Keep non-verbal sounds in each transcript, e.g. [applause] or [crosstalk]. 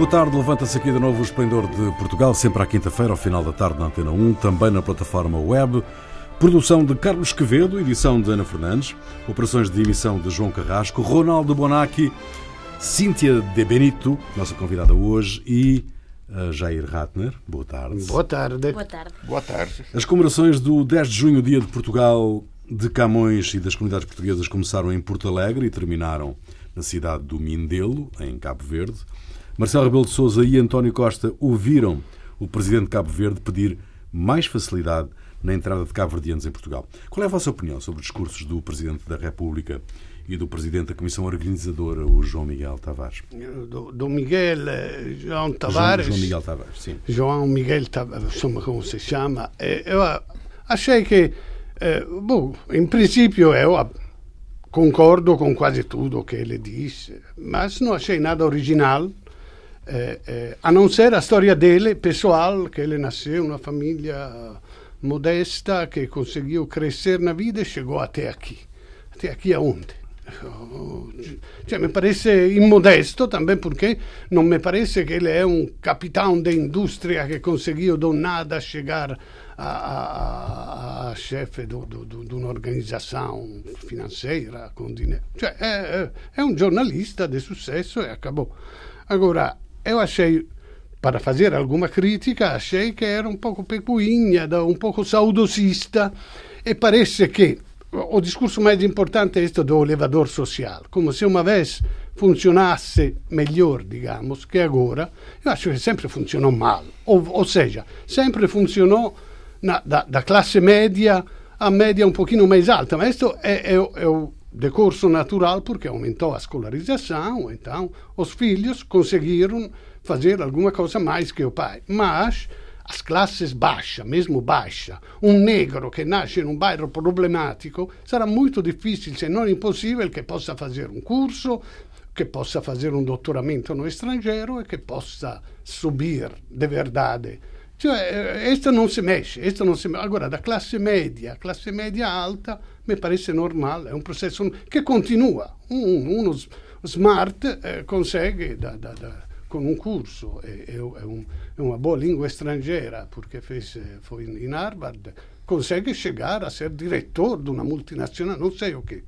boa tarde. Levanta-se aqui de novo o Esplendor de Portugal, sempre à quinta-feira, ao final da tarde, na Antena 1, também na plataforma web. Produção de Carlos Quevedo, edição de Ana Fernandes, operações de emissão de João Carrasco, Ronaldo Bonacci, Cíntia De Benito, nossa convidada hoje, e uh, Jair Ratner. Boa tarde. Boa tarde. Boa tarde. Boa tarde. As comemorações do 10 de junho, Dia de Portugal, de Camões e das comunidades portuguesas começaram em Porto Alegre e terminaram na cidade do Mindelo, em Cabo Verde. Marcelo Rebelo de Sousa e António Costa ouviram o presidente de Cabo Verde pedir mais facilidade na entrada de cabo-verdianos em Portugal. Qual é a vossa opinião sobre os discursos do presidente da República e do presidente da Comissão Organizadora, o João Miguel Tavares? Do, do Miguel eh, João Tavares. João, João Miguel Tavares, sim. João Miguel Tavares, insomma, come si chiama. eu achei que, eh, boh, in principio eu concordo com quase tudo que ele disse, mas não achei nada original. Eh, eh, a não ser a história dele, pessoal, que ele nasceu numa família modesta, que conseguiu crescer na vida e chegou até aqui. Até aqui aonde? Cioè, mi parece immodesto também porque non mi parece che ele é um capitão de indústria que conseguiu do nada chegar a, a, a chefe de finanziaria con dinheiro. Cioè, è um jornalista de sucesso e acabou. Agora, eu achei para fazer alguma crítica, achei que era um pouco pecuinha, um pouco saudosista, e parece que o discurso mais importante é este do elevador social, como se uma vez funcionasse melhor, digamos, que agora. Eu acho que sempre funcionou mal, ou, ou seja, sempre funcionou na, da, da, classe média a média um pouquinho mais alta, mas isto é, é, é o decurso natural porque aumentou a escolarização, então os filhos conseguiram fazer alguma coisa mais que o pai. Mas as classes baixas, mesmo baixa, um negro que nasce num bairro problemático, sarà muito difícil, se non impossível, che possa fazer um curso, che possa fazer um doutoramento no estrangeiro e che possa subir de verdade. Cioè, questo non si mexe, questo non si mexe. Agora, da classe media a classe media alta, mi parece normale, è un processo che continua. Uno smart eh, consegue da, da, da con un uma boa língua estrangeira, porque fez, foi em Harvard, consegue chegar a ser diretor de uma multinacional, não sei o quê.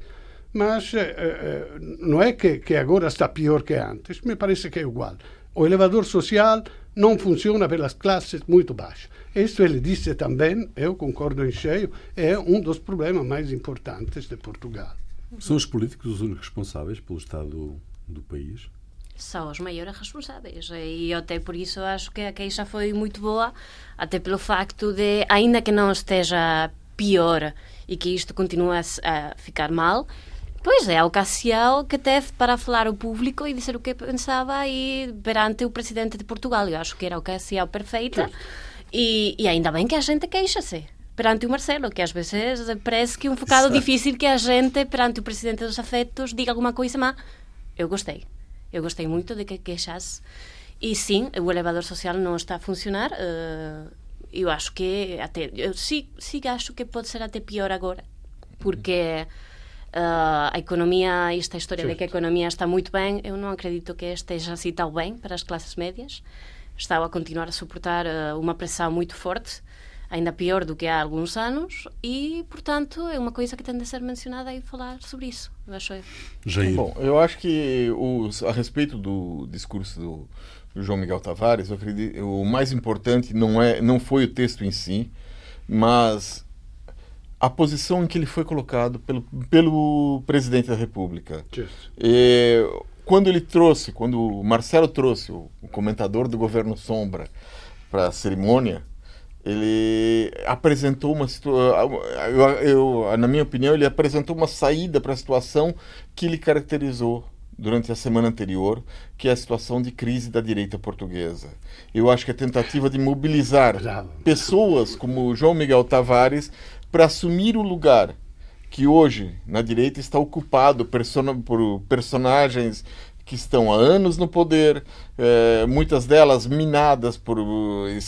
Mas eh, eh, não é que, que agora está pior que antes, me parece que é igual. O elevador social não funciona pelas classes muito baixas. Isso ele disse também, eu concordo em cheio, é um dos problemas mais importantes de Portugal. São os políticos os únicos responsáveis pelo estado do país? são os maiores responsáveis e até por isso acho que a queixa foi muito boa até pelo facto de ainda que não esteja pior e que isto continue a, ficar mal Pois é, a ocasião que teve para falar ao público e dizer o que pensava e perante o presidente de Portugal. Eu acho que era a ocasião perfeita. E, e ainda bem que a gente queixa-se perante o Marcelo, que às vezes parece que é um bocado difícil que a gente, perante o presidente dos afetos, diga alguma coisa mas Eu gostei. Eu gostei muito de que queixasse. E sim, o elevador social não está a funcionar. Uh, eu acho que até eu sim, sim acho que pode ser até pior agora, porque uh, a economia, esta história certo. de que a economia está muito bem, eu não acredito que esteja assim tão bem para as classes médias. Está a continuar a suportar uh, uma pressão muito forte ainda pior do que há alguns anos e, portanto, é uma coisa que tem de ser mencionada e falar sobre isso, eu acho eu. Jair. Bom, eu acho que os, a respeito do discurso do, do João Miguel Tavares, eu acredito, o mais importante não é não foi o texto em si, mas a posição em que ele foi colocado pelo, pelo presidente da República. E, quando ele trouxe, quando o Marcelo trouxe o, o comentador do governo Sombra para a cerimônia, ele apresentou uma situação, eu, eu, na minha opinião, ele apresentou uma saída para a situação que ele caracterizou durante a semana anterior, que é a situação de crise da direita portuguesa. Eu acho que a tentativa de mobilizar pessoas como João Miguel Tavares para assumir o lugar que hoje na direita está ocupado por personagens que estão há anos no poder, é, muitas delas minadas por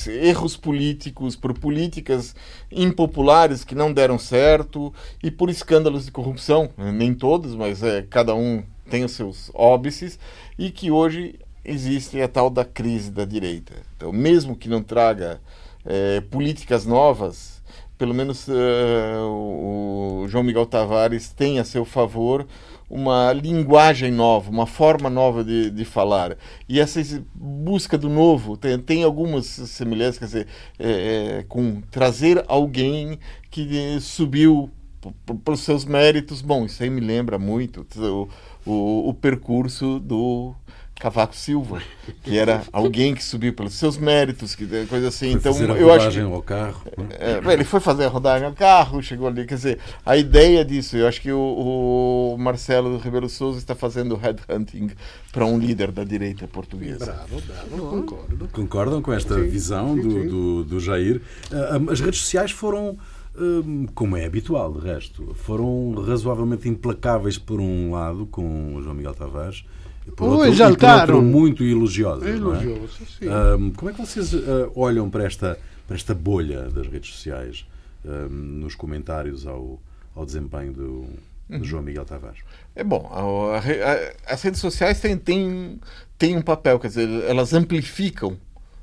erros políticos, por políticas impopulares que não deram certo e por escândalos de corrupção, nem todos, mas é, cada um tem os seus óbices, e que hoje existe a tal da crise da direita. Então, mesmo que não traga é, políticas novas, pelo menos é, o João Miguel Tavares tem a seu favor uma linguagem nova, uma forma nova de, de falar. E essa busca do novo tem, tem algumas semelhanças, quer dizer, é, é, com trazer alguém que subiu para os seus méritos. Bom, isso aí me lembra muito o, o, o percurso do Cavaco Silva, que era alguém que subiu pelos seus méritos, que coisa assim. Foi então fazer a eu acho que, ao carro. né? é, ele foi fazer a rodagem ao carro, chegou ali, quer dizer, a ideia disso, eu acho que o, o Marcelo Ribeiro Souza está fazendo headhunting para um líder da direita portuguesa. Bravo, bravo, concordo. Concordam com esta Sim, visão sim, do, sim. do, do Jair? Ah, ah, As redes sociais foram, hum, como é habitual, de resto, foram razoavelmente implacáveis por um lado com o João Miguel Tavares, por Ou outro, e por outro muito elogiosas. É é? sim. Hum, como é que vocês ah, olham para esta, para esta bolha das redes sociais hum, nos comentários ao, ao desempenho do, do João Miguel Tavares? É bom, a- a- as redes sociais têm, têm, têm um papel, quer dizer, elas amplificam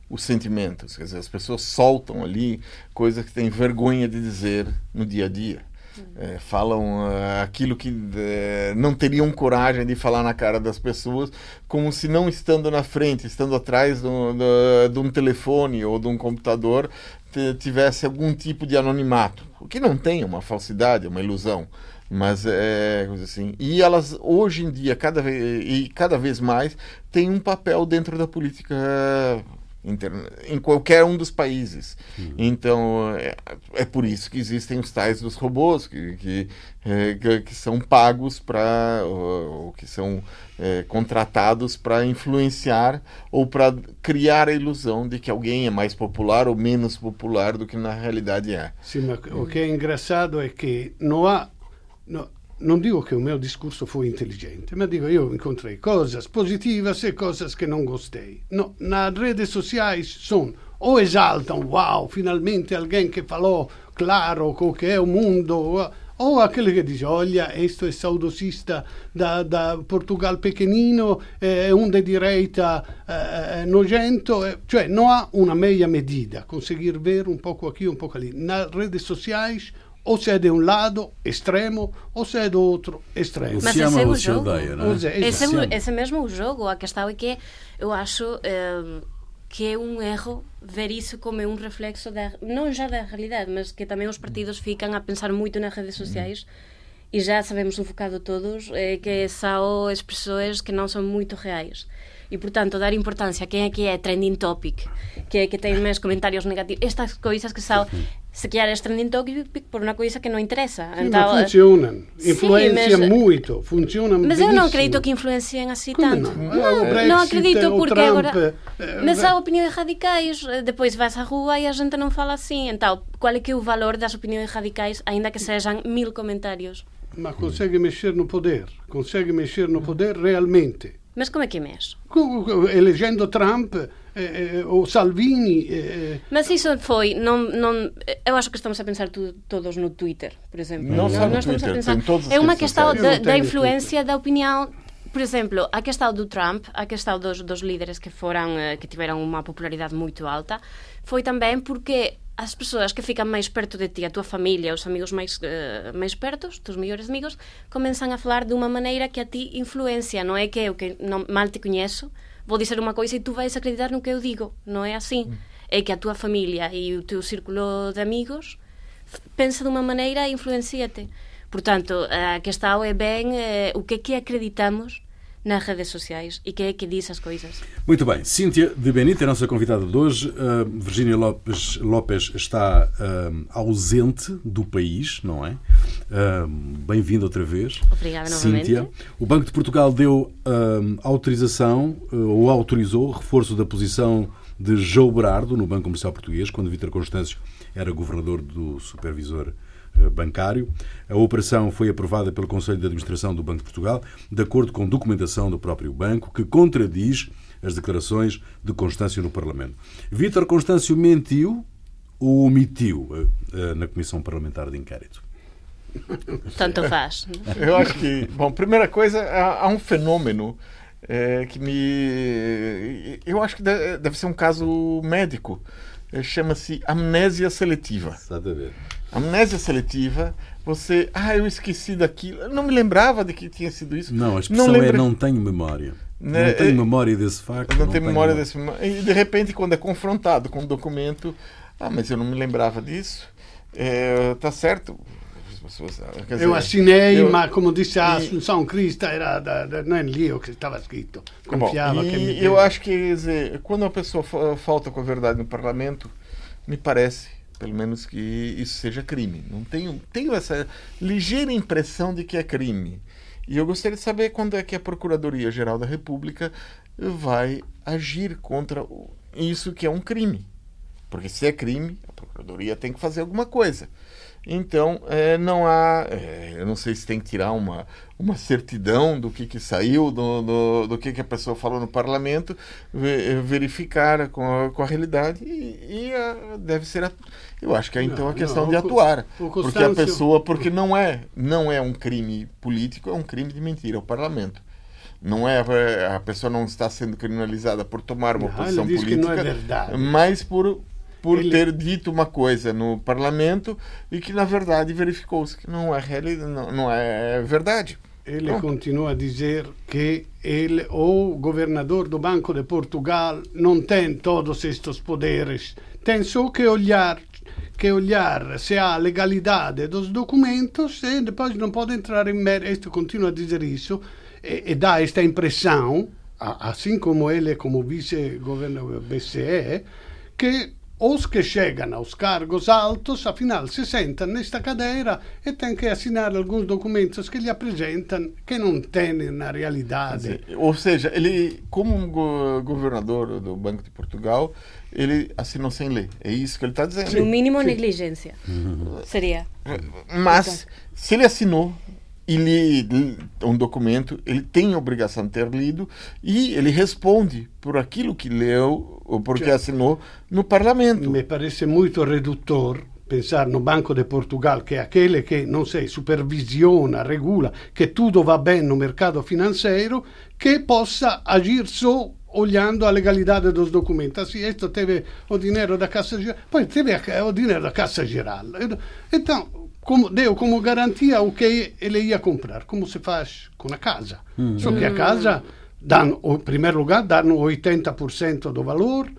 os sentimentos, quer dizer, as pessoas soltam ali coisas que têm vergonha de dizer no dia a dia. É, falam ah, aquilo que eh, não teriam coragem de falar na cara das pessoas, como se não estando na frente, estando atrás do- do- de um telefone ou de um computador, tivesse algum tipo de anonimato. O que não tem, é uma falsidade, é uma ilusão. Mas é coisa assim. E elas, hoje em dia, cada vez, e cada vez mais, têm um papel dentro da política em qualquer um dos países. Então, é, é por isso que existem os tais dos robôs, que, que, é, que- que são pagos para, ou, ou que são é, contratados para influenciar ou para criar a ilusão de que alguém é mais popular ou menos popular do que na realidade é. Sim, ma o che è engraçado è che non ha... no, non dico che il mio discorso fu intelligente, ma dico io incontrei cose positive e cose che non gostei. No, na rede sociais sono o esaltam, wow, finalmente alguém que falou claro com o que é o mundo, ou aquele que diz, olha, isto é saudosista da, da Portugal pequenino, é um de direita eh, nojento, eh, cioè non ha una meia medida, conseguir ver um pouco aqui, um pouco ali. Nas redes sociais, ou se é de um lado, extremo, ou se é do outro, extremo. Mas se esse ama é o ou se jogo. odeia, não é? É, Esse é, o- esse é mesmo o jogo. A questão é que eu acho eh, que é um erro ver isso como um reflexo da, não já da realidade, mas que também os partidos ficam a pensar muito nas redes sociais e já sabemos um bocado todos eh, que são expressões que não são muito reais. E, portanto, dar importância a quem é que é trending topic, que é que tem mais comentários negativos, estas coisas que são, se é trending topic por uma coisa que não interessa. Sim, Então, ma eh, funzionano, Sim, influenzia mas- muito, funzionano Mas eu não acredito que influenciem assim Como tanto. não? Não, Ah, Brexit, não acredito o porque Trump, agora. eh, Mas eh, há opiniões radicais, eh, depois vais à rua e a gente não fala assim. Então, qual é que é o valor das opiniões radicais, ainda que sejam mil comentários? Ma consegue mexer no poder, consegue mexer no poder realmente. Mas como é que co- Eleggendo Trump eh, eh, o Salvini, eh, Mas isso foi, não, não, eu acho que estamos a pensar tu- todos no Twitter, por exemplo. Não estamos a Twitter, pensar. todas as É uma sociais. Eu da, da tenho influência da opinião. Por exemplo, a questão do Trump, a questão dos, dos líderes que foram, eh, que tiveram uma popularidade muito alta, foi também porque as pessoas que ficam mais perto de ti, a tua família, os amigos mais, eh, mais perto, os teus melhores amigos, começam a falar de uma maneira que a ti influencia. Não é que eu, que não, mal te conheço, vou dizer uma coisa e tu vais acreditar no que eu digo. Não é assim. É que a tua família e o teu círculo de amigos pensa de uma maneira e influencia-te. Portanto, a questão é bem eh, o que é que acreditamos nas redes sociais e quem é que diz as coisas. Muito bem. Cíntia de Benito é a nossa convidada de hoje. Uh, Virgínia Lopes, Lopes está uh, ausente do país, não é? Bem-vinda outra vez. Obrigada novamente. Cíntia. O Banco de Portugal deu autorização, uh, ou autorizou, reforço da posição de João Berardo no Banco Comercial Português, quando Vítor Constâncio era governador do supervisor eh, bancário. A operação foi aprovada pelo Conselho de Administração do Banco de Portugal, de acordo com documentação do próprio banco, que contradiz as declarações de Constâncio no Parlamento. Vítor Constâncio mentiu ou omitiu eh, eh, na Comissão Parlamentar de Inquérito? Tanto faz. [laughs] Eu acho que, bom, primeira coisa, há, há um fenômeno é, que me. Eu acho que deve ser um caso médico. É, chama-se amnésia seletiva. Exatamente. Amnésia seletiva, você. Ah, eu esqueci daquilo. Eu não me lembrava de que tinha sido isso. Não, a expressão não é não tenho memória. Né? Não tenho memória desse facto. Não, não tenho memória desse. E de repente, quando é confrontado com um documento. Ah, mas eu não me lembrava disso. É, tá certo Dizer, eu assinei, ma come disse a Assunção Crista, era da, da, não é lì o que estava escrito. Confiava bom, que me Eu acho que dizer, quando a pessoa falta com a verdade no parlamento, me parece, pelo menos, que isso seja crime. Não tenho, tenho essa ligeira impressão de que é crime. E eu gostaria de saber quando é que a Procuradoria-Geral da República vai agir contra isso que é um crime. Porque se é crime, a Procuradoria tem que fazer alguma coisa. Então, é, não há. É, eu não sei se tem que tirar uma, uma certidão do que, que saiu, do, do, do que, que a pessoa falou no parlamento, verificar com a, com a realidade e, e a, deve ser. A, eu acho que é então a questão não, de atuar. Porque a pessoa. Porque não é, não é um crime político, é um crime de mentira ao parlamento. Não é a pessoa não está sendo criminalizada por tomar uma não, posição é política, é mas por por ele... ter dito uma coisa no parlamento e que na verdade verificou-se que não é não, não é verdade. Ele Pronto. continua a dizer que ele, o governador do Banco de Portugal não tem todos estes poderes, tem só que olhar que olhar se há legalidade dos documentos e depois não pode entrar em. Este continua a dizer isso e, e dá esta impressão, assim como ele como vice-governador BCE, que os que chegam aos cargos altos, afinal, se sentam nesta cadeira e têm que assinar alguns documentos que lhe apresentam que não têm na realidade. Ou seja, ele, como governador do Banco de Portugal, ele assinou sem lei. É isso que ele está dizendo. No mínimo, Sim. negligência. Uhum. Seria. Mas, então. se ele assinou, ele um documento, ele tem a obrigação de ter lido e ele responde por aquilo que leu ou porque cioè, assinou no parlamento. Me parece muito redutor pensar no Banco de Portugal, que é aquele que, não sei, supervisiona, regula, que tudo va bem no mercado financeiro, que possa agir só olhando a legalidade dos documentos. Assim, isto teve o dinheiro da Cassa Geral, poi teve o dinheiro da Cassa Geral. Então, como, deu como garantia o que ele ia comprar, como se faz com a casa. Hum. Só que a casa, dão, em primeiro lugar, dão 80% do valor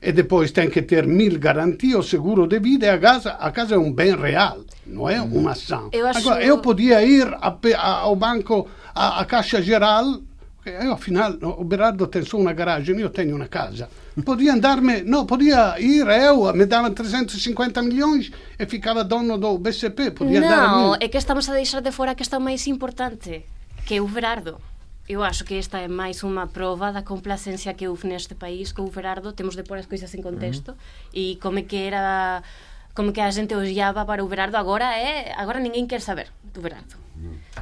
e depois tem que ter mil garantias, o seguro de vida e a casa, a casa é um bem real, não é uma ação. Eu acho... Agora, eu podia ir a, a, ao banco, à Caixa Geral, eu, afinal, o Berardo tem só uma garagem, eu tenho uma casa. Podia andar-me, não, podia ir eu, me davam 350 milhões e ficava dono do BCP, podia não, é que estamos a deixar de fora a questão máis importante, que é o Berardo. Eu acho que esta é máis unha prova da complacência que houve neste país co o Berardo, temos de pôr as coisas en contexto, e como é que era como que a xente odiaba para o Berardo agora é agora ninguén quer saber do Berardo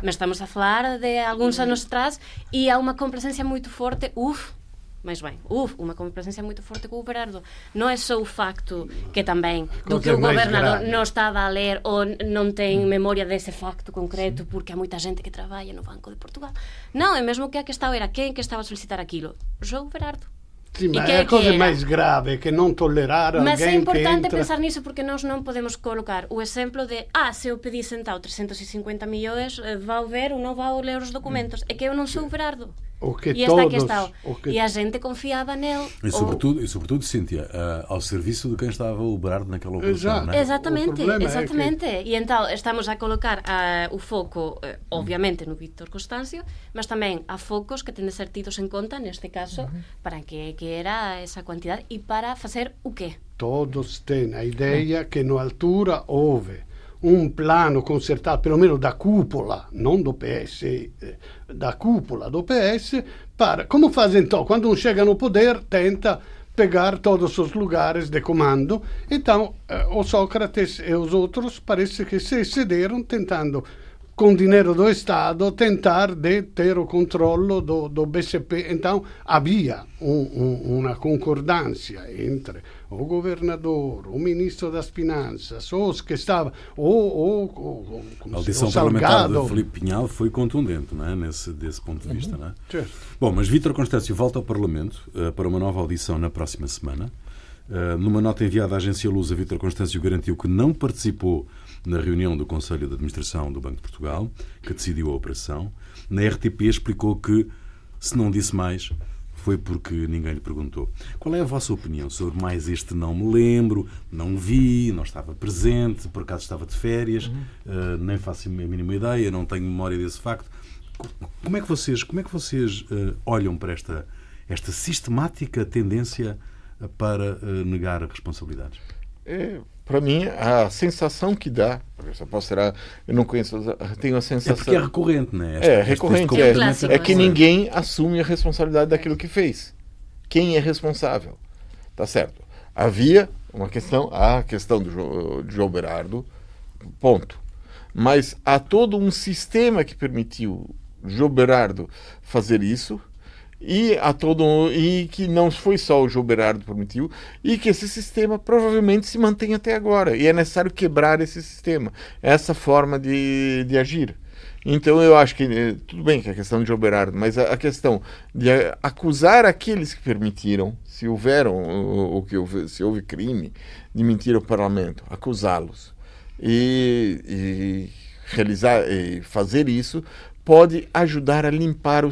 mas estamos a falar de algúns anos atrás e há unha complacencia moito forte uf, mais bem, uf, uma complacencia moito forte co o Berardo. Non é só o facto que tamén do que o gobernador non estaba a ler ou non ten memoria dese facto concreto porque há moita xente que traballa no Banco de Portugal. Non, é mesmo que a que estaba era quen que estaba a solicitar aquilo. Xo Berardo. Sì, ma è la cosa máis grave que non tolerar Mas é importante entra... pensar niso porque nós non podemos colocar o exemplo de ah, se eu pedi sentado 350 millóns, eh, vau ver ou non vau ler os documentos. É que eu non sou Berardo. O que e todos, está o que... E a gente confiava nele. E sobretudo, ou... e sobretudo Cíntia, uh, ao serviço de quem estava o Berardo naquela operação. Não é? Exatamente, exatamente. É que... E então estamos a colocar uh, o foco, uh, obviamente, no Víctor Constâncio, mas também há focos que têm de ser tidos em conta, neste caso, -huh. para que, que era essa quantidade e para fazer o quê? Todos têm a ideia que na altura houve un plano concertato, perlomeno da cupola, non do PS, eh, da cupola do PS, para, como fazem então, quando um chega no poder, tenta pegar todos os lugares de comando. Então, eh, o Sócrates e os outros parece que se excederam tentando com dinheiro do Estado, tentar de ter o controle do, do BCP. Então, havia um, um, uma concordância entre o governador, o ministro das Finanças, os que estavam, o, o, o, a audição parlamentar de Felipe Pinhal foi contundente, não é? Nesse, desse ponto de vista, uhum. não é? Certo. Bom, mas Vítor Constâncio volta ao Parlamento uh, para uma nova audição na próxima semana. Uh, numa nota enviada à agência Lusa, Vítor Constâncio garantiu que não participou na reunião do Conselho de Administração do Banco de Portugal, que decidiu a operação. Na RTP explicou que, se não disse mais, foi porque ninguém lhe perguntou. Qual é a vossa opinião sobre mais este não me lembro, não vi, não estava presente, por acaso estava de férias, uhum. uh, nem faço a mínima ideia, não tenho memória desse facto. Como é que vocês, como é que vocês uh, olham para esta, esta sistemática tendência para uh, negar responsabilidades? É, para mim, a sensação que dá, essa posso ser, eu não conheço, tenho a sensação. É porque é recorrente, né? Esta, é, recorrente. é, é, é que ninguém assume a responsabilidade daquilo que fez. Quem é responsável? Tá certo. Havia uma questão, a questão do João Berardo, ponto. Mas há todo um sistema que permitiu João Berardo fazer isso e a todo e que não foi só o João Berardo permitiu e que esse sistema provavelmente se mantém até agora. E é necessário quebrar esse sistema essa forma de, de agir. Então eu acho que eh, tudo bem que é a questão de João Berardo mas a, a questão de acusar aqueles que permitiram se houveram o, que se houve crime de mentir ao parlamento acusá-los. E, e realizar e fazer isso pode ajudar a limpar o,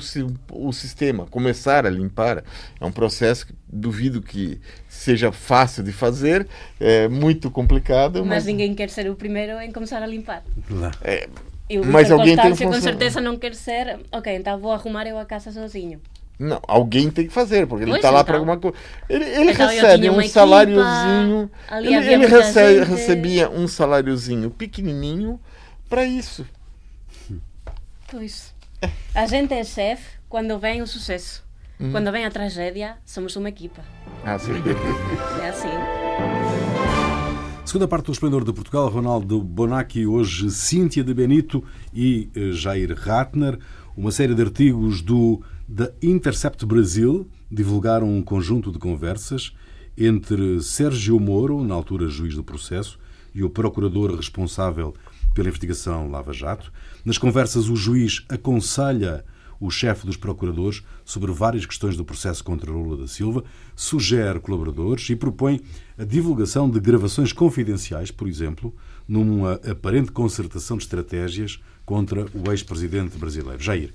o sistema, começar a limpar. É um processo que duvido que seja fácil de fazer, é muito complicado. Mas, mas... ninguém quer ser o primeiro em começar a limpar. É, mas alguém tem que com certeza não quer ser, ok, então vou arrumar eu a casa sozinho. Não, alguém tem que fazer, porque ele está lá para alguma coisa. Ele, ele então, recebe um saláriozinho. Ele, ele recebe, recebia um saláriozinho pequenininho para isso. Pois. A gente é chefe quando vem o sucesso. Hum. Quando vem a tragédia, somos uma equipa. Ah, sim. É assim. Segunda parte do Esplendor de Portugal, Ronaldo Bonacci, hoje Cíntia de Benito e eh, Jair Ratner. Uma série de artigos do The Intercept Brasil divulgaram um conjunto de conversas entre Sérgio Moro, na altura juiz do processo, e o procurador responsável pela investigação Lava Jato. Nas conversas, o juiz aconselha o chefe dos procuradores sobre várias questões do processo contra Lula da Silva, sugere colaboradores e propõe a divulgação de gravações confidenciais, por exemplo, numa aparente concertação de estratégias contra o ex-presidente brasileiro. Jair,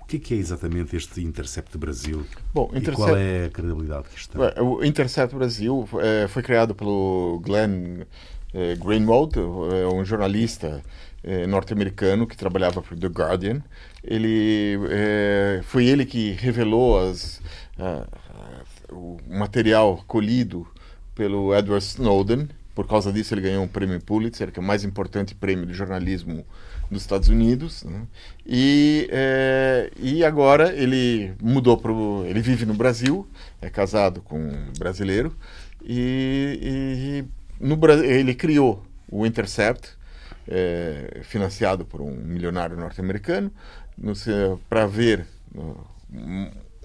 o que é, que é exatamente este Intercept Brasil Bom, Intercept... e qual é a credibilidade que está? O Intercept Brasil é, foi criado pelo Glenn é, Greenwald, é um jornalista é, norte-americano que trabalhava para The Guardian. Ele é, foi ele que revelou as, a, a, o material colhido pelo Edward Snowden. Por causa disso, ele ganhou um prêmio Pulitzer, que é o mais importante prêmio de jornalismo dos Estados Unidos. Né? E, é, e agora ele mudou para ele vive no Brasil, é casado com um brasileiro e, e no ele criou o Intercept, é, financiado por um milionário norte-americano, para ver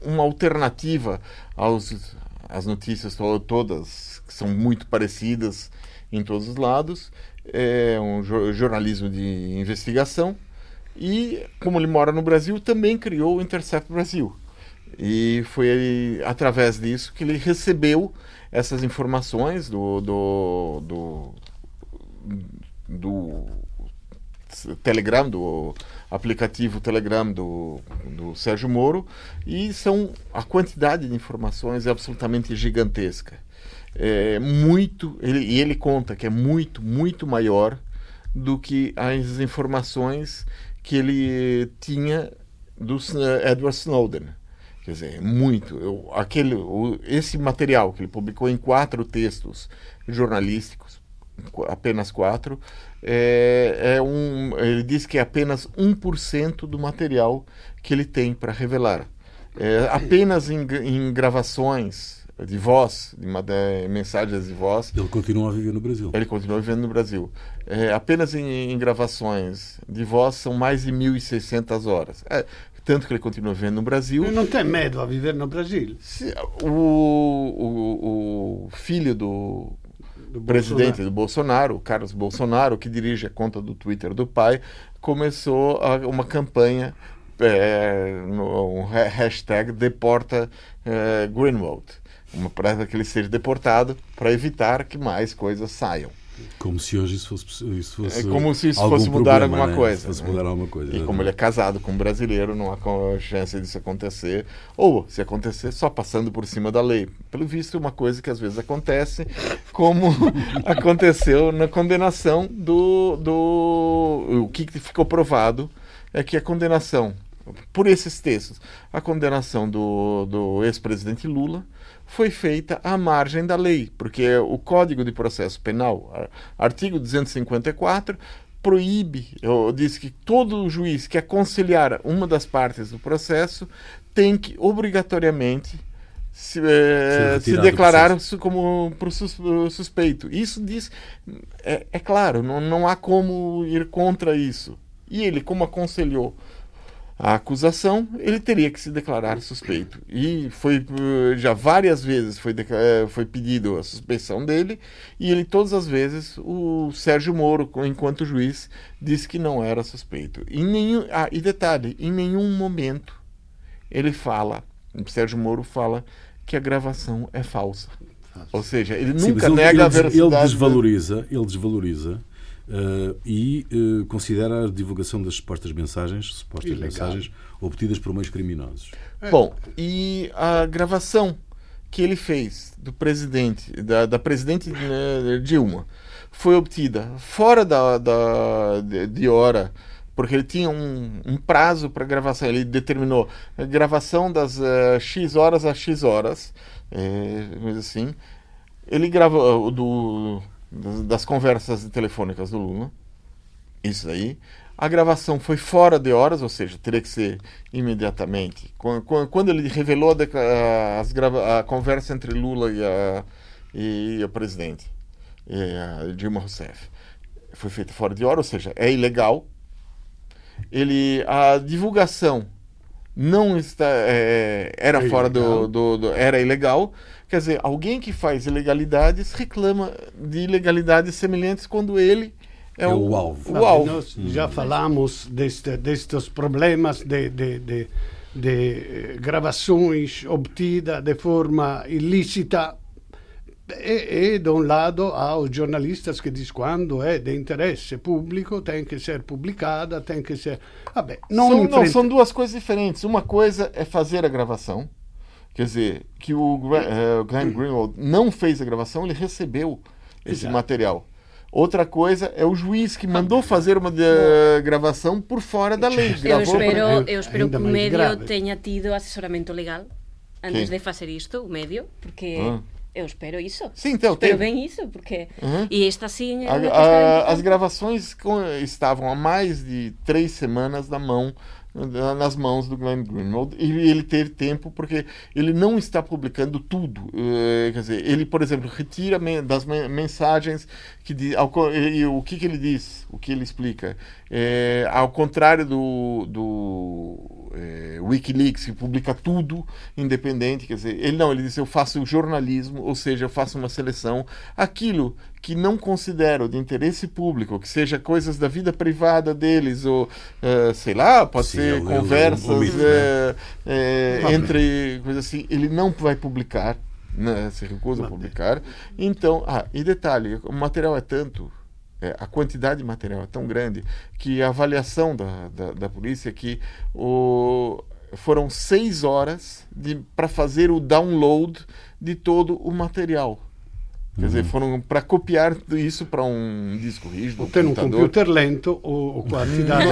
uma alternativa aos, às notícias todas, que são muito parecidas em todos os lados. É um jornalismo de investigação. E, como ele mora no Brasil, também criou o Intercept Brasil. E foi através disso que ele recebeu essas informações do, do, do, do Telegram, do aplicativo Telegram do, do Sérgio Moro, e são a quantidade de informações é absolutamente gigantesca. É muito, ele, e ele conta que é muito, muito maior do que as informações que ele tinha do Edward Snowden. Quer dizer, muito. Eu, aquele, o, esse material que ele publicou em quatro textos jornalísticos, apenas quatro, é, é um, ele diz que é apenas 1% do material que ele tem para revelar. É, apenas em, em gravações de voz, de, de, mensagens de voz. Ele continua a viver no Brasil. Ele continua vivendo no Brasil. É, apenas em, em, gravações de voz são mais de 1.600 horas. É, tanto que ele continua vivendo no Brasil. Ele não tem medo a viver no Brasil? O, o, o, filho do, do presidente Bolsonaro. do Bolsonaro, Carlos Bolsonaro, que dirige a conta do Twitter do pai, começou a, uma campanha é, no um hashtag deporta é, Greenwald, uma para que ele seja deportado para evitar que mais coisas saiam. Como se hoje isso fosse, isso fosse é como se isso fosse mudar problema, alguma né? coisa. Fosse né? mudar alguma coisa. E como ele é casado com um brasileiro, não há chance disso acontecer. Ou, se acontecer, só passando por cima da lei. Pelo visto, uma coisa que às vezes acontece, como [laughs] aconteceu na condenação do, do. O que ficou provado é que a condenação, por esses textos, a condenação do, do ex-presidente Lula foi feita à margem da lei, porque o Código de Processo Penal, artigo 254, proíbe, diz que todo juiz que aconselhar uma das partes do processo tem que obrigatoriamente se, eh, se declarar como pro suspeito. Isso diz, é, é claro, não, não há como ir contra isso. E ele, como aconselhou a acusação, ele teria que se declarar suspeito. E foi já várias vezes foi, foi pedido a suspeição dele, e ele todas as vezes, o Sérgio Moro, enquanto juiz, disse que não era suspeito. Em nenhum, ah, e detalhe, em nenhum momento ele fala, o Sérgio Moro fala que a gravação é falsa. Ou seja, ele nunca Sim, nega ele, a veracidade. Ele desvaloriza, ele desvaloriza Uh, e uh, considera a divulgação das supostas mensagens, supostas Ilegal. mensagens obtidas por meios criminosos. É. Bom, e a gravação que ele fez do presidente, da, da presidente né, Dilma, foi obtida fora da, da de, de hora porque ele tinha um, um prazo para gravação. Ele determinou a gravação das uh, X horas a X horas, é, assim. Ele gravou do das conversas telefônicas do Lula. Isso aí. A gravação foi fora de horas, ou seja, teria que ser imediatamente. Quando ele revelou a, a conversa entre Lula e a, e presidente, e a Dilma Rousseff, foi feita fora de hora, ou seja, é ilegal. Ele, a divulgação não está, é, era é fora do, do, do, era ilegal Quer dizer, alguém que faz ilegalidades reclama de ilegalidades semelhantes quando ele é, é o, o, alvo. O alvo. Nós já falamos deste, destes problemas de, de, de, de gravações obtidas de forma ilícita e, e, de um lado há os jornalistas que dizem quando é de interesse público tem que ser publicada, tem que ser. Vabbè, não, são, não, são duas coisas diferentes. Uma coisa é fazer a gravação, Quer dizer, que o uh, Glenn Greenwald não fez a gravação, ele recebeu esse Exato. material. Outra coisa é o juiz que mandou fazer uma uh, gravação por fora da lei. Eu espero, eu espero que o médio grave. tenha tido assessoramento legal antes Quem? de fazer isto, o médio, porque ah. Eu espero isso. Sim, então espero teve. bem isso, porque uhum. e esta sim. A, a, as gravações estavam há mais de três semanas na mão nas mãos do Glenn Greenwald e ele teve tempo porque ele não está publicando tudo. Uh, quer dizer, ele, por exemplo, retira das mensagens que diz, ao, e, o que, que, ele diz, o que ele explica. É, ao contrário do, do é, Wikileaks, que publica tudo independente, quer dizer, ele não, ele diz eu faço jornalismo, ou seja, eu faço uma seleção. Aquilo que não considero de interesse público, que seja coisas da vida privada deles, ou uh, sei lá, pode Sim, ser eu, conversas eu, eu, uh, uh, entre coisas assim, ele não vai publicar, né, se recusa a publicar. Então, ah, e detalhe, o material é tanto, é, a quantidade de material é tão grande que a avaliação da, da, da polícia é que o, foram seis horas para fazer o download de todo o material. Quer dizer, uhum. foram para copiar tudo isso para um disco rígido. Ou ter um computer lento ou, ou quantidade.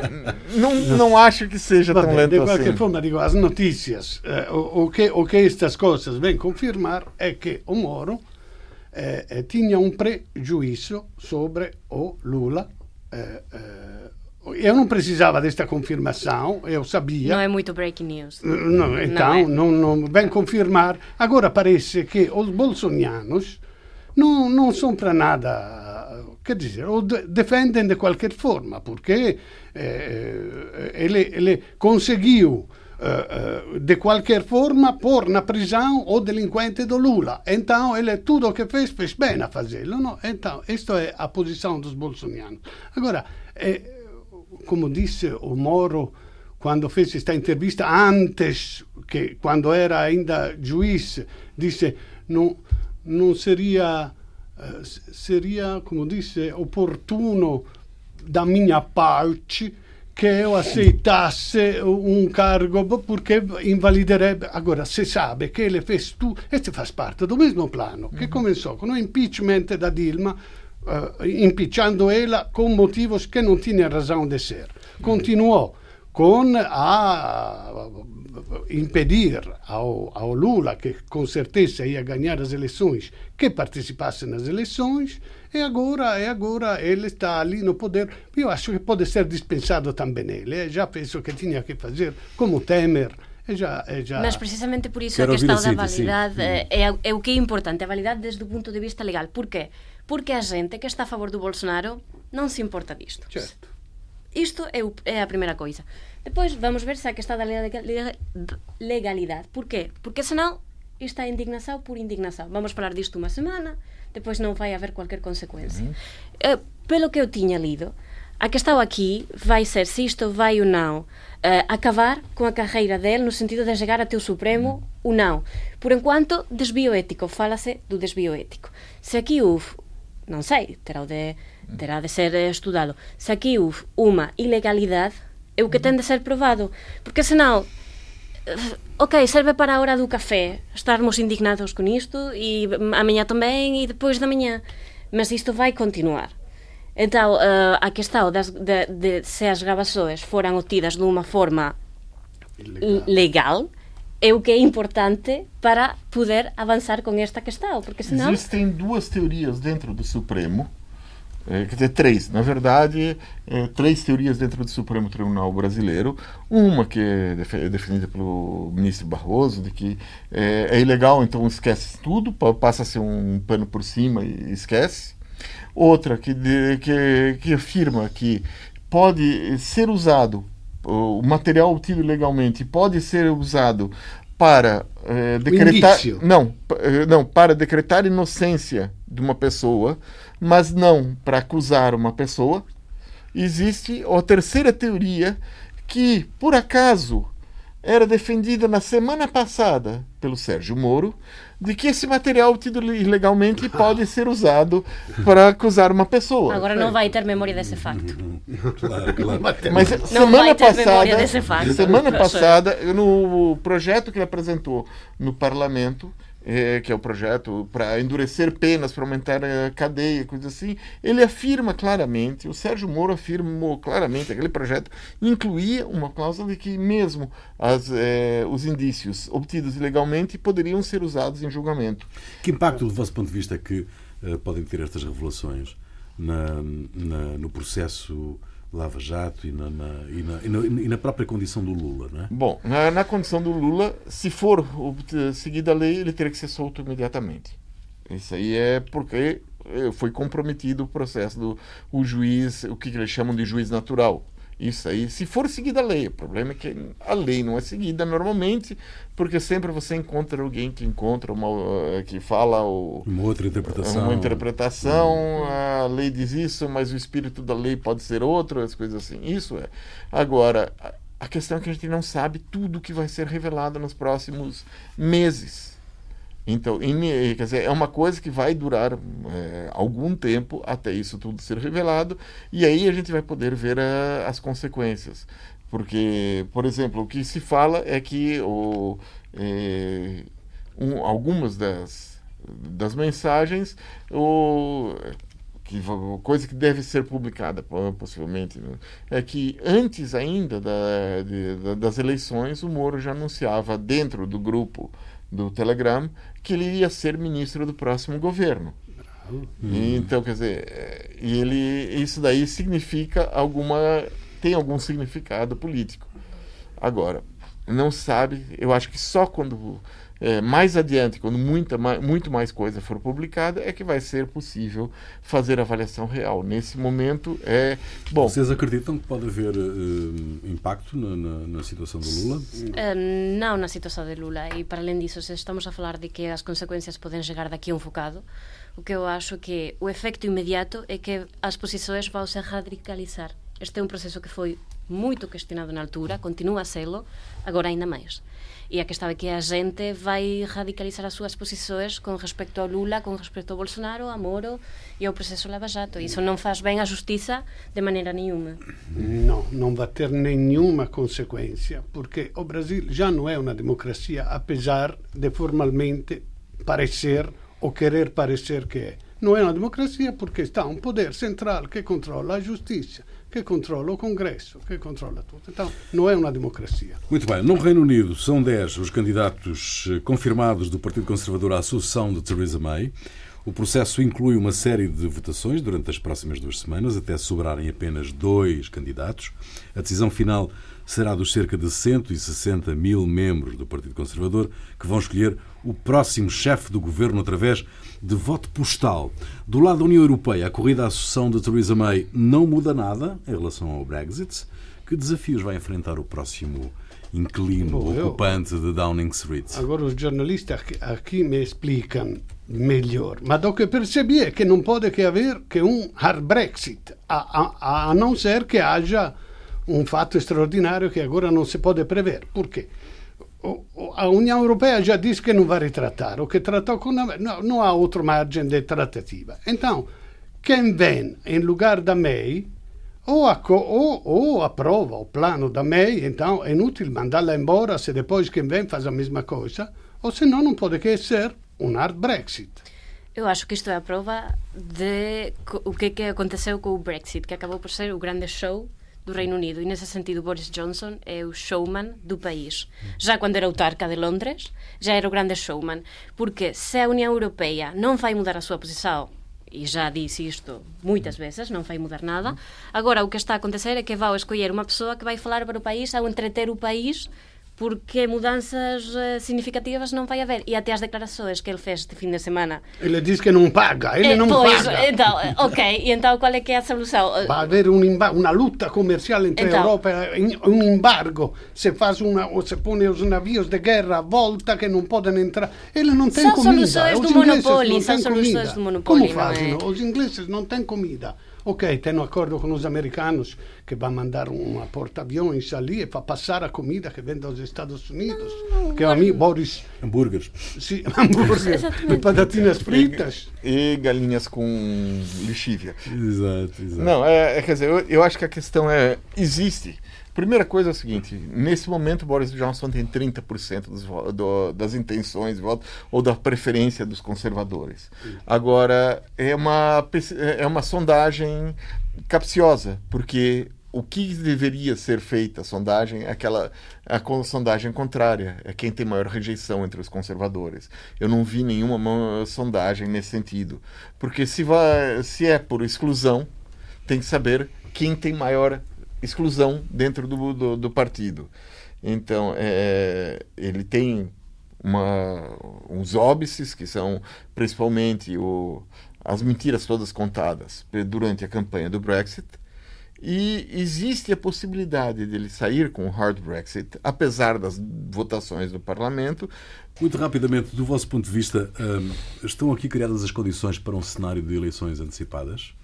[laughs] não, não, não acho que seja tão lento de qualquer assim. forma, digo, as notícias, eh, o, o, que, o que estas coisas vêm confirmar é que o Moro eh, tinha um prejuízo sobre o Lula, eh, eu não precisava desta confirmação, eu sabia. Não é muito breaking news. Não, então, não, não, não vem confirmar. Agora parece que os bolsonianos não, não são para nada, quer dizer, de, defendem de qualquer forma, porque eh, ele, ele conseguiu Uh, uh, de qualquer forma pôr na prisão o delinquente do Lula. Então, ele tudo que fez, fez bem a fazê-lo. Não? Então, esta é a posição dos bolsonianos. Agora, é, como disse o Moro quando fez esta entrevista, antes, que quando era ainda juiz, disse não, não seria, seria, como disse, oportuno da minha parte que eu aceitasse um cargo porque invaliderebbe. Agora, se sabe que ele fez tudo, este faz parte do mesmo plano que começou com o impeachment da Dilma, uh, impeachando ela com motivos que não tinham razão de ser. Continuou com a impedir ao, ao, Lula, que com certeza ia ganhar as eleições, que participasse nas eleições, e agora, e agora ele está ali no poder. Eu acho que pode ser dispensado também ele. Já fez o que tinha que fazer, como Temer. Já, já... Mas precisamente por isso Quero a questão da validade é, é, o que é importante, a validade desde o ponto de vista legal. Por quê? Porque a gente que está a favor do Bolsonaro não se importa disto. Certo. Isto é, o, é a primeira coisa. Depois vamos ver se a questão da legalidade. Por quê? Porque senão isto é indignação por indignação. Vamos falar disto uma semana, depois não vai haver qualquer consequência. Uhum. Uh, pelo que eu tinha lido, a questão aqui vai ser se isto vai ou não uh, acabar com a carreira dele no sentido de chegar até o Supremo uhum. ou não. Por enquanto, desvio ético, fala-se do desvio ético. Se aqui houve, não sei, terá de, terá de ser estudado, se aqui houve uma ilegalidade, é o que tem de ser provado. Porque senão ok, serve para a hora do café estarmos indignados con isto e amanhã tamén e depois da manhã mas isto vai continuar então uh, a questão das, de, de se as gravações foram obtidas de uma forma legal. legal é o que é importante para poder avançar com esta questão porque senão... existem duas teorias dentro do Supremo é, quer dizer, três. Na verdade, é, três teorias dentro do Supremo Tribunal Brasileiro. Uma que é defendida pelo ministro Barroso, de que é, é ilegal, então esquece tudo, passa a ser um pano por cima e esquece. Outra que, de, que, que afirma que pode ser usado, o material obtido legalmente pode ser usado para é, decretar não é, não para decretar inocência de uma pessoa mas não para acusar uma pessoa. Existe a terceira teoria que, por acaso, era defendida na semana passada pelo Sérgio Moro, de que esse material obtido ilegalmente [laughs] pode ser usado para acusar uma pessoa. Agora não vai ter memória desse facto. [laughs] claro, [laughs] claro. Mas semana passada, semana passada, no projeto que ele apresentou no parlamento, é, que é o projeto para endurecer penas, para aumentar a cadeia, coisa assim, ele afirma claramente, o Sérgio Moro afirmou claramente, aquele projeto incluía uma cláusula de que mesmo as, é, os indícios obtidos ilegalmente poderiam ser usados em julgamento. Que impacto, do vosso ponto de vista, que uh, podem ter estas revelações na, na, no processo Lava Jato e na, na, e, na, e, na, própria condição do Lula, não é? Bom, na, na condição do Lula, se for seguida a lei, ele teria que ser solto imediatamente. Isso aí é porque eh, foi comprometido o processo do o juiz, o que eles chamam de juiz natural. Isso aí, se for seguida a lei. O problema é que a lei não é seguida normalmente, porque sempre você encontra alguém que encontra uma eh, que fala o, uma outra interpretação. Uma interpretação, hum. a lei diz isso, mas o espírito da lei pode ser outro, as coisas assim. Isso é. Agora, a questão é que a gente não sabe tudo que vai ser revelado nos próximos meses. Então, em, quer dizer, é uma coisa que vai durar é, algum tempo até isso tudo ser revelado, e aí a gente vai poder ver a, as consequências. Porque, por exemplo, o que se fala é que o, é, um, algumas das, das mensagens, o, que, coisa que deve ser publicada possivelmente, né, é que antes ainda da, de, das eleições, o Moro já anunciava dentro do grupo do Telegram que ele ia ser ministro do próximo governo. Hum. Então, quer dizer, e ele, isso daí significa alguma tem algum significado político. Agora, não sabe, eu acho que só quando é, mais adiante, quando muita, muito mais coisa for publicada, é que vai ser possível fazer avaliação real. Nesse momento é bom. Vocês acreditam que pode haver uh, impacto na, na, na, situação do Lula? Uh, não na situação de Lula. E para além disso, se estamos a falar de que as consequências podem chegar daqui a um focado, o que eu acho que o efeito imediato é que as posições vão se radicalizar. Este é um processo que foi muito questionado na altura, continua a sê-lo, agora ainda mais. E a questão é que a gente vai radicalizar as suas posições com respeito ao Lula, com respeito ao Bolsonaro, a Moro e ao processo Lava Jato. Isso não faz bem à justiça de maneira nenhuma. Não, não vai ter nenhuma consequência, porque o Brasil já não é uma democracia, apesar de formalmente parecer ou querer parecer que é. Não é uma democracia porque está um poder central que controla a justiça que controla o Congresso, que controla tudo. Então, não é uma democracia. Muito bem. No Reino Unido, são 10 os candidatos eh, confirmados do Partido Conservador à sucessão de Theresa May. O processo inclui uma série de votações durante as próximas duas semanas, até sobrarem apenas dois candidatos. A decisão final será dos cerca de 160 mil membros do Partido Conservador que vão escolher o próximo chefe do governo através de voto postal. Do lado da União Europeia, a corrida à sucessão de Theresa May não muda nada em relação ao Brexit. Que desafios vai enfrentar o próximo inquilino Bom, ocupante eu... de Downing Street? Agora os jornalistas aqui, me explicam melhor. Mas o que percebi é que não pode que haver que um hard Brexit, a, a, a não ser que haja um fato extraordinário que agora não se pode prever. Por quê? a União Europeia já disse que não vai retratar, o que tratou com não, não há outro margem de tratativa. Então, quem vem em lugar da May ou, ou, ou aprova o plano da May, então é inútil mandá-la embora se depois quem vem faz a mesma coisa, ou senão não pode que ser um hard Brexit. Eu acho que isto é a prova de o que, é que aconteceu com o Brexit, que acabou por ser o grande show do Reino Unido. E nesse sentido, Boris Johnson é o showman do país. Já quando era autarca de Londres, já era o grande showman. Porque se a União Europeia não vai mudar a sua posição, e já disse isto muitas vezes, não vai mudar nada, agora o que está a acontecer é que vai escolher uma pessoa que vai falar para o país, ao entreter o país porque mudanças uh, significativas não vai haver. E até as declarações que ele fez este fim de semana. Ele diz que não paga, ele é, não pois, paga. Então, eh, ok, e então qual é que é a solução? Vai haver um uma luta comercial entre então, a Europa um embargo. Se faz uma, ou se põe os navios de guerra à volta que não podem entrar. Ele não tem são comida. Soluções do monopólio, são soluções do monopólio. Como fazem? É? Os ingleses não têm comida. Ok, tem um acordo com os americanos que vai mandar uma porta-aviões ali e vai passar a comida que vem dos Estados Unidos. Não, que é a mim, Boris. Hambúrgueres. Sim, [laughs] hambúrgueres. e patatinas fritas. E, e, galinhas com lixívia. Exato, exato. Não, é, é, quer dizer, eu, eu acho que a questão é: existe Primeira coisa é o seguinte: nesse momento, Boris Johnson tem 30% dos, do, das intenções de voto ou da preferência dos conservadores. Agora, é uma, é uma sondagem capciosa, porque o que deveria ser feita a sondagem é aquela a sondagem contrária, é quem tem maior rejeição entre os conservadores. Eu não vi nenhuma sondagem nesse sentido, porque se vai, se é por exclusão, tem que saber quem tem maior exclusão dentro do, do, do partido. Então, é, ele tem uma, uns óbices, que são principalmente o, as mentiras todas contadas durante a campanha do Brexit, e existe a possibilidade dele sair com o hard Brexit, apesar das votações do Parlamento. Muito rapidamente, do vosso ponto de vista, hum, estão aqui criadas as condições para um cenário de eleições antecipadas?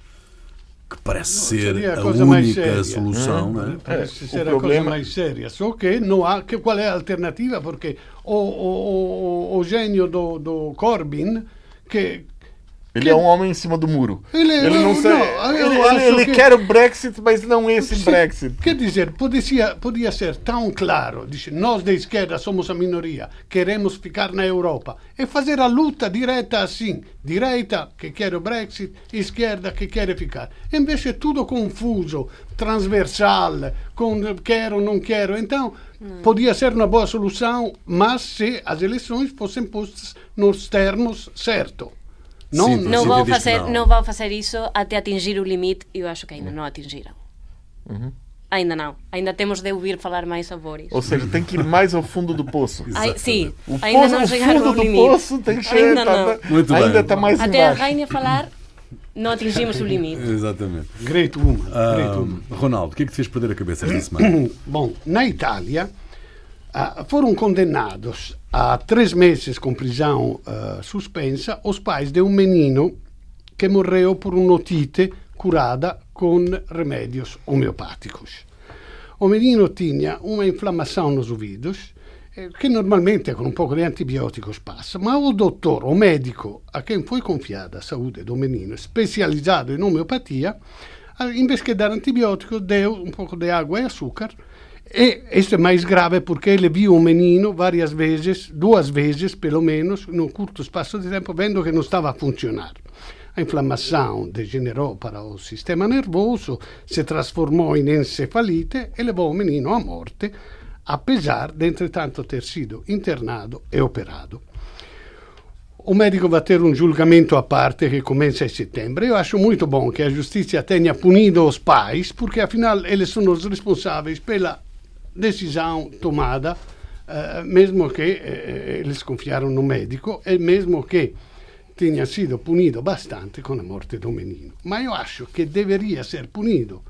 Que parece ser a, a única solução. Hum, né? Parece é, ser a problema... coisa mais séria. Só que não há. Que, qual é a alternativa? Porque o, o, o, o gênio do, do Corbyn, que, ele é um homem em cima do muro. Ele, ele não, não, não ele, ele, ele que... quer o Brexit, mas não esse Sim, Brexit. Quer dizer, podia, podia ser tão claro, diz, nós da esquerda somos a minoria, queremos ficar na Europa, e fazer a luta direta assim, direita que quer o Brexit, esquerda que quer ficar. Invece é tudo confuso, transversal, com quero, não quero. Então, hum. podia ser uma boa solução, mas se as eleições fossem postas nos termos certos. Não, Sim, não, vão fazer, não. não vão fazer isso até atingir o limite e eu acho que ainda não atingiram. Uhum. Ainda não. Ainda temos de ouvir falar mais sobre isso. Ou seja, tem que ir mais ao fundo do poço. Ai, sim, O, ainda poço, não o chegaram fundo do limite. poço tem que chegar. Ainda tá- não. tá- Muito ainda bem. está mais Até a embaixo. Rainha falar, não atingimos o limite. Exatamente. Great woman. Ah, great woman. Ronaldo, o que é que te fez perder a cabeça esta [coughs] semana? Bom, na Itália ah, foram condenados a três meses com prisão ah, suspensa os pais de um menino que morreu por uma otite curada com remédios homeopáticos. O menino tinha uma inflamação nos ouvidos eh, que normalmente com um pouco de antibióticos passa, ma o doutor, o médico a quem foi confiada a saúde do menino, especializado em homeopatia, em vez de dar antibiótico, deu um pouco de água e açúcar. E isso é mais grave porque ele viu o menino várias vezes, duas vezes pelo menos, num curto espaço de tempo, vendo que não estava a funcionar. A inflamação degenerou para o sistema nervoso, se transformou em encefalite e levou o menino à morte, apesar de, entretanto, ter sido internado e operado. O médico vai ter um julgamento à parte que começa em setembro. Eu acho muito bom que a justiça tenha punido os pais, porque afinal eles são os responsáveis pela decisão tomada, eh, mesmo que eh, eles confiaram no médico e mesmo que tenha sido punido bastante com a morte do menino. Mas eu acho que deveria ser punido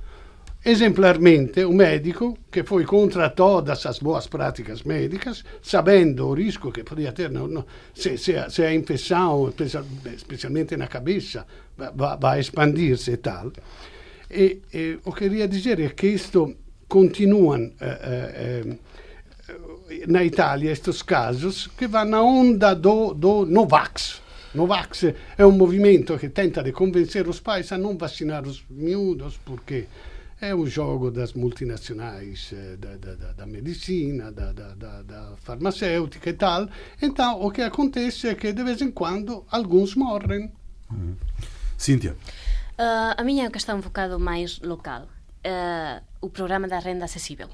exemplarmente o médico que foi contra todas as boas práticas médicas, sabendo o risco que podia ter no, se, se, se a especialmente na cabeça, vai, expandir-se e tal. E, e que queria dizer que isto continuam eh, eh, eh, na Itália estes casos que vão na onda do, do Novax. Novax é um movimento que tenta de convencer os pais a não vacinar os miúdos porque é um jogo das multinacionais da, da, da, da medicina, da, da, da, da farmacêutica e tal. Então, o que acontece é que de vez em quando alguns morrem. Cíntia, Ah, a minha é uma questão um bocado mais local. Ah, o programa da renda acessível.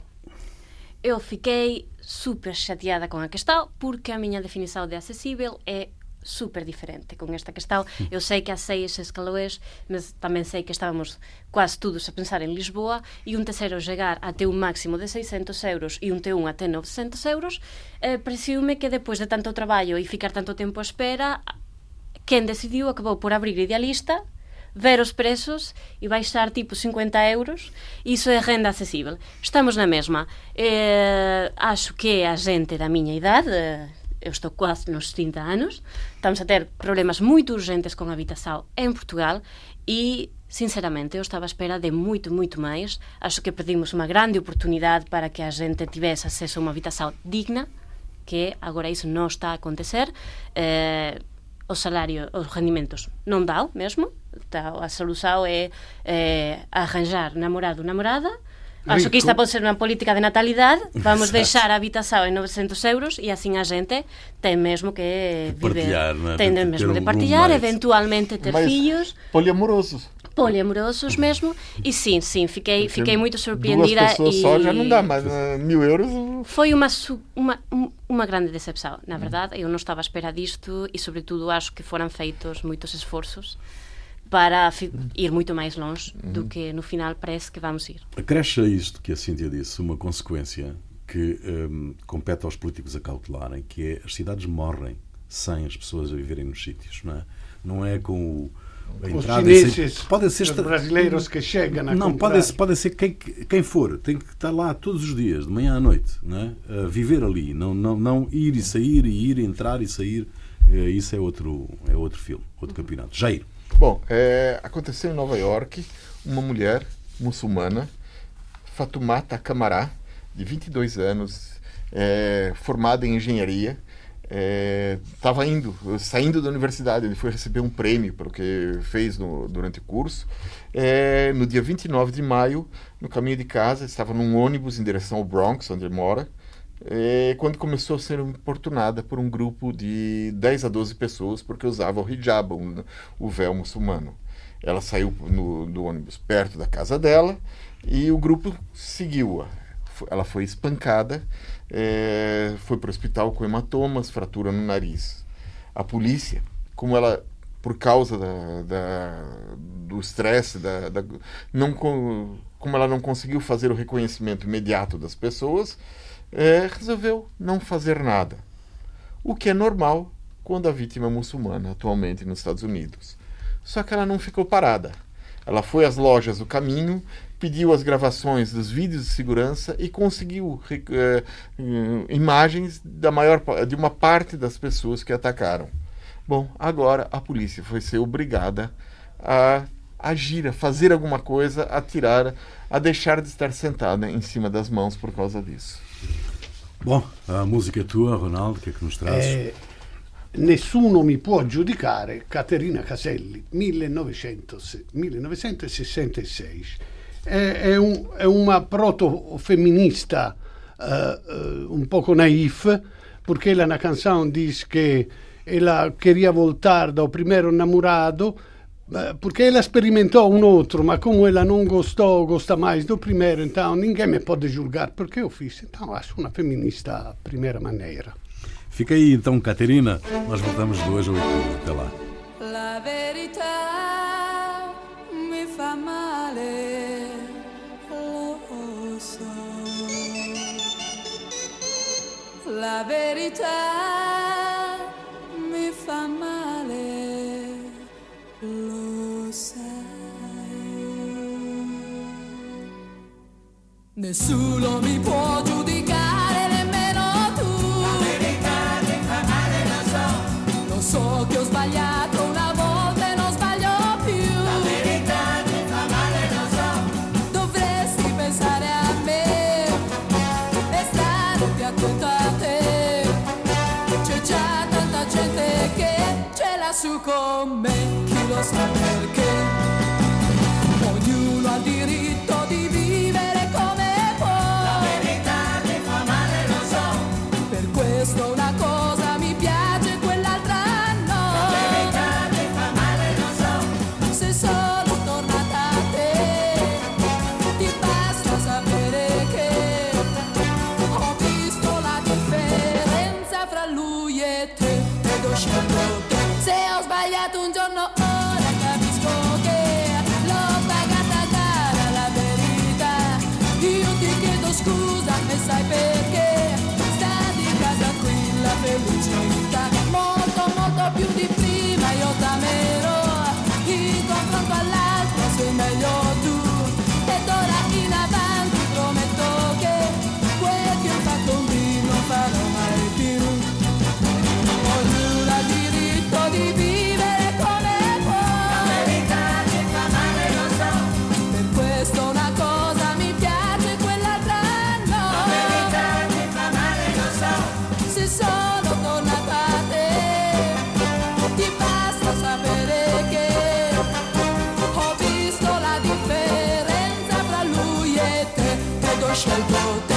Eu fiquei super chateada com a questão porque a minha definição de acessível é super diferente com esta questão. Eu sei que há seis escalões, mas também sei que estávamos quase todos a pensar em Lisboa e um terceiro chegar até um máximo de 600 euros e um T1 até 900 euros, eh, pareceu-me que depois de tanto trabalho e ficar tanto tempo à espera, quem decidiu acabou por abrir Idealista, ver os preços e baixar tipo 50 euros. Isso é renda acessível. Estamos na mesma. Eh, acho que a gente da minha idade, eh, eu estou quase nos 30 anos, estamos a ter problemas muito urgentes com a habitação em Portugal e, sinceramente, eu estava à espera de muito, muito mais. Acho que perdimos uma grande oportunidade para que a gente tivesse acesso a uma habitação digna, que agora isso não está a acontecer. Eh, o salário, os rendimentos non dá mesmo. Tá, a solução é, é arranjar namorado, namorada. Acho que esta pode ser unha política de natalidade. Vamos Exato. deixar a habitação en 900 euros e assim a gente ten mesmo que viver. Partilhar, não é? Ten mesmo de um partilhar, roommate. eventualmente ter fillos, poliamorosos. Poliamorosos mesmo. E sim, sim, fiquei, Porque fiquei muito Duas surpreendida. pessoas e... só já não dá, mas eh, mil euros. uh, Foi uma, uma, um- uma grande decepção, na verdade. Eu não estava à espera disto e, sobretudo, acho que foram feitos muitos esforços para ir muito mais longe do que no final parece que vamos ir. acresce a isto que a Cíntia disse uma consequência que hum, compete aos políticos a calcularem, que é as cidades morrem sem as pessoas a viverem nos sítios, não é? Não é com o, Os e chineses, saída. Pode ser os brasileiros que chegam a Não, comprar. pode, pode ser quem, quem for, tem que estar lá todos os dias, de manhã à noite, não é? A viver ali, não, não, não ir e sair, e ir, entrar e sair. Eh, Isso é outro, é outro filme, outro campeonato. Jair, Bom, é, aconteceu em Nova York uma mulher muçulmana, Fatoumata Camará, de 22 anos, é, formada em engenharia, estava indo, saindo da universidade, ele foi receber um prêmio pelo que fez no- durante o curso. É, no dia 29 de maio, no caminho de casa, estava num ônibus em direção ao Bronx, onde ele mora, é, quando começou a ser importunada por um grupo de 10 a 12 pessoas porque usava o hijab, um- o véu muçulmano. Ela saiu no- do ônibus perto da casa dela e o grupo seguiu-a. Ela foi espancada, é, foi para o hospital com hematomas, fratura no nariz. A polícia, como ela por causa da, da do estresse, da, da, não como ela não conseguiu fazer o reconhecimento imediato das pessoas, é, resolveu não fazer nada. O que é normal quando a vítima é muçulmana, atualmente nos Estados Unidos. Só que ela não ficou parada. Ela foi às lojas do caminho, pediu as gravações dos vídeos de segurança e conseguiu é, imagens da maior, de uma parte das pessoas que atacaram. Bom, agora a polícia foi ser obrigada a agir, a fazer alguma coisa, a tirar, a deixar de estar sentada em cima das mãos por causa disso. Bom, a música é tua, Ronaldo, o que é que nos trazes? É, Nessuno mi può giudicare, Caterina Caselli, 1900, 1966. È, è, un, è una proto-femminista uh, uh, un poco naif, perché la canzone dice che ela queria voltar do primeiro namorado porque ela experimentou um outro, mas como ela não gostou, gosta mais do primeiro, então ninguém me pode julgar porque eu fiz. Então acho uma feminista à primeira maneira. Fica aí então, Caterina. Nós voltamos de hoje a. Até lá. Verità mi fa male, lo sai. Nessuno mi può giudicare me, chi głośno, boat.